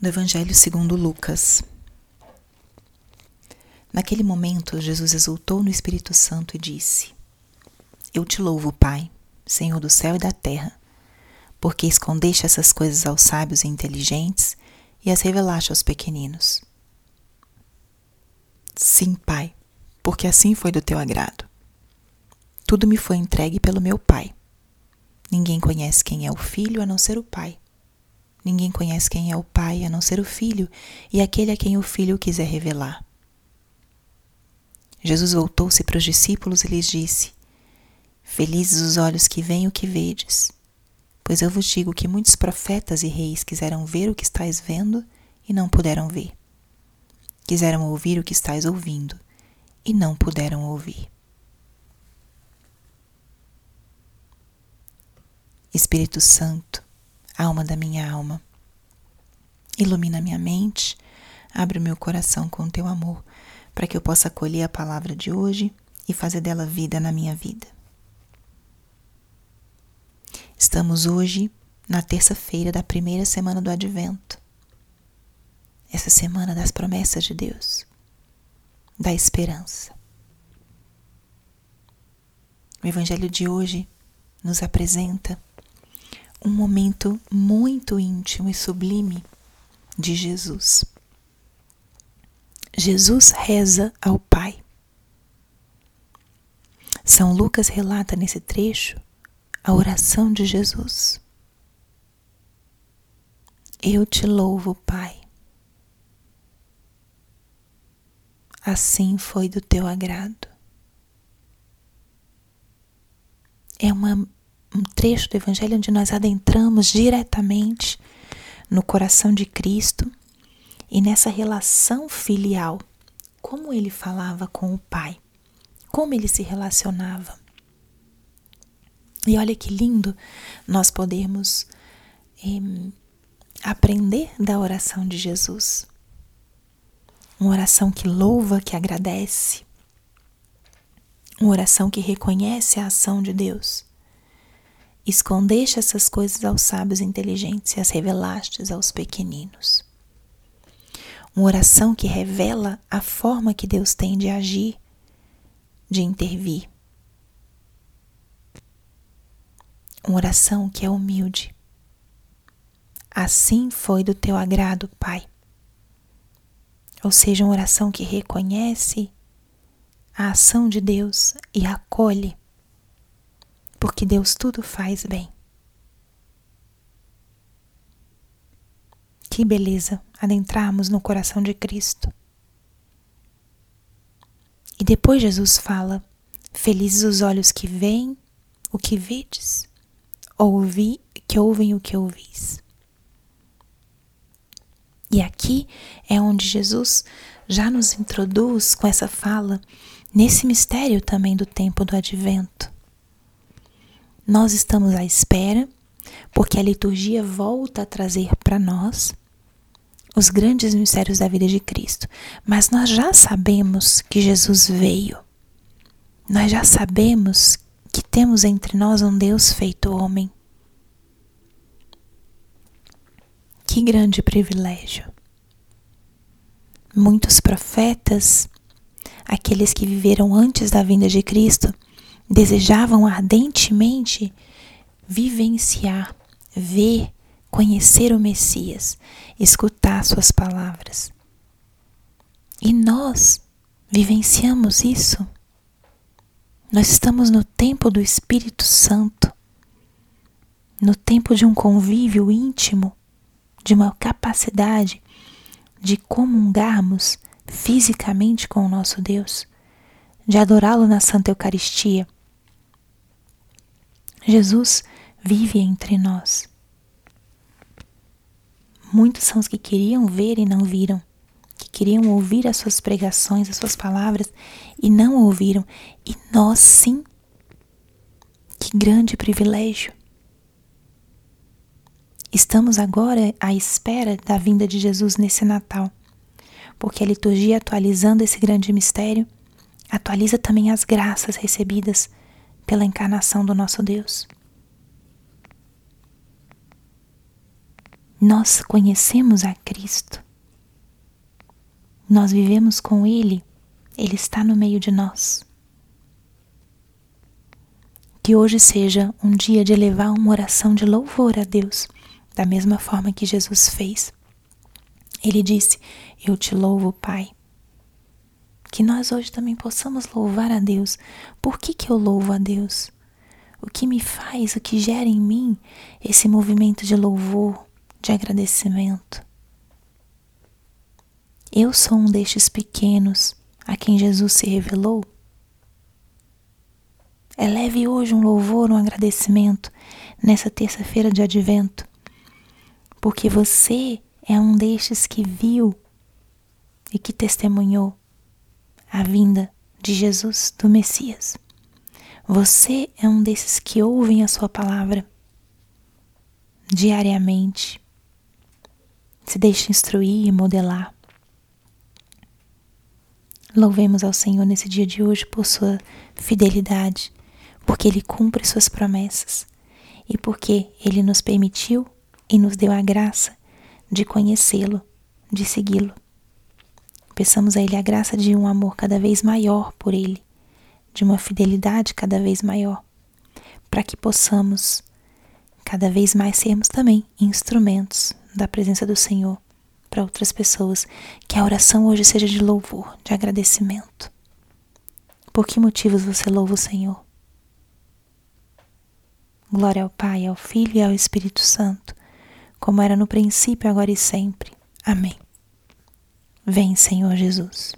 do Evangelho segundo Lucas. Naquele momento, Jesus exultou no Espírito Santo e disse: Eu te louvo, Pai, Senhor do céu e da terra, porque escondeste essas coisas aos sábios e inteligentes e as revelaste aos pequeninos. Sim, Pai, porque assim foi do teu agrado. Tudo me foi entregue pelo meu Pai. Ninguém conhece quem é o Filho a não ser o Pai. Ninguém conhece quem é o Pai a não ser o Filho e aquele a quem o Filho quiser revelar. Jesus voltou-se para os discípulos e lhes disse: Felizes os olhos que veem o que vedes, pois eu vos digo que muitos profetas e reis quiseram ver o que estáis vendo e não puderam ver. Quiseram ouvir o que estáis ouvindo e não puderam ouvir. Espírito Santo, alma da minha alma, ilumina minha mente, abre o meu coração com teu amor, para que eu possa acolher a palavra de hoje e fazer dela vida na minha vida. Estamos hoje na terça-feira da primeira semana do Advento. Essa semana das promessas de Deus, da esperança. O Evangelho de hoje nos apresenta um momento muito íntimo e sublime de Jesus. Jesus reza ao Pai. São Lucas relata nesse trecho a oração de Jesus. Eu te louvo, Pai. Assim foi do teu agrado. É uma um trecho do Evangelho onde nós adentramos diretamente no coração de Cristo e nessa relação filial. Como ele falava com o Pai, como ele se relacionava. E olha que lindo nós podermos eh, aprender da oração de Jesus. Uma oração que louva, que agradece. Uma oração que reconhece a ação de Deus Escondeste essas coisas aos sábios inteligentes e as revelastes aos pequeninos. Uma oração que revela a forma que Deus tem de agir, de intervir. Uma oração que é humilde. Assim foi do teu agrado, Pai. Ou seja, uma oração que reconhece a ação de Deus e acolhe porque Deus tudo faz bem. Que beleza adentrarmos no coração de Cristo. E depois Jesus fala: Felizes os olhos que veem o que vedes, ouvi que ouvem o que ouvis. E aqui é onde Jesus já nos introduz com essa fala nesse mistério também do tempo do advento. Nós estamos à espera, porque a liturgia volta a trazer para nós os grandes mistérios da vida de Cristo. Mas nós já sabemos que Jesus veio. Nós já sabemos que temos entre nós um Deus feito homem. Que grande privilégio! Muitos profetas, aqueles que viveram antes da vinda de Cristo, desejavam ardentemente vivenciar, ver, conhecer o Messias, escutar suas palavras. E nós vivenciamos isso. Nós estamos no tempo do Espírito Santo, no tempo de um convívio íntimo, de uma capacidade de comungarmos fisicamente com o nosso Deus, de adorá-lo na Santa Eucaristia Jesus vive entre nós. Muitos são os que queriam ver e não viram, que queriam ouvir as suas pregações, as suas palavras e não ouviram, e nós sim. Que grande privilégio! Estamos agora à espera da vinda de Jesus nesse Natal, porque a liturgia, atualizando esse grande mistério, atualiza também as graças recebidas pela encarnação do nosso Deus. Nós conhecemos a Cristo. Nós vivemos com Ele. Ele está no meio de nós. Que hoje seja um dia de elevar uma oração de louvor a Deus, da mesma forma que Jesus fez. Ele disse: Eu te louvo, Pai. Que nós hoje também possamos louvar a Deus. Por que, que eu louvo a Deus? O que me faz, o que gera em mim esse movimento de louvor, de agradecimento? Eu sou um destes pequenos a quem Jesus se revelou? Eleve hoje um louvor, um agradecimento nessa terça-feira de advento, porque você é um destes que viu e que testemunhou a vinda de Jesus, do Messias. Você é um desses que ouvem a Sua palavra diariamente, se deixa instruir e modelar. Louvemos ao Senhor nesse dia de hoje por Sua fidelidade porque Ele cumpre Suas promessas e porque Ele nos permitiu e nos deu a graça de conhecê-lo, de segui-lo. Peçamos a Ele a graça de um amor cada vez maior por Ele, de uma fidelidade cada vez maior, para que possamos cada vez mais sermos também instrumentos da presença do Senhor para outras pessoas. Que a oração hoje seja de louvor, de agradecimento. Por que motivos você louva o Senhor? Glória ao Pai, ao Filho e ao Espírito Santo, como era no princípio, agora e sempre. Amém. Vem, Senhor Jesus.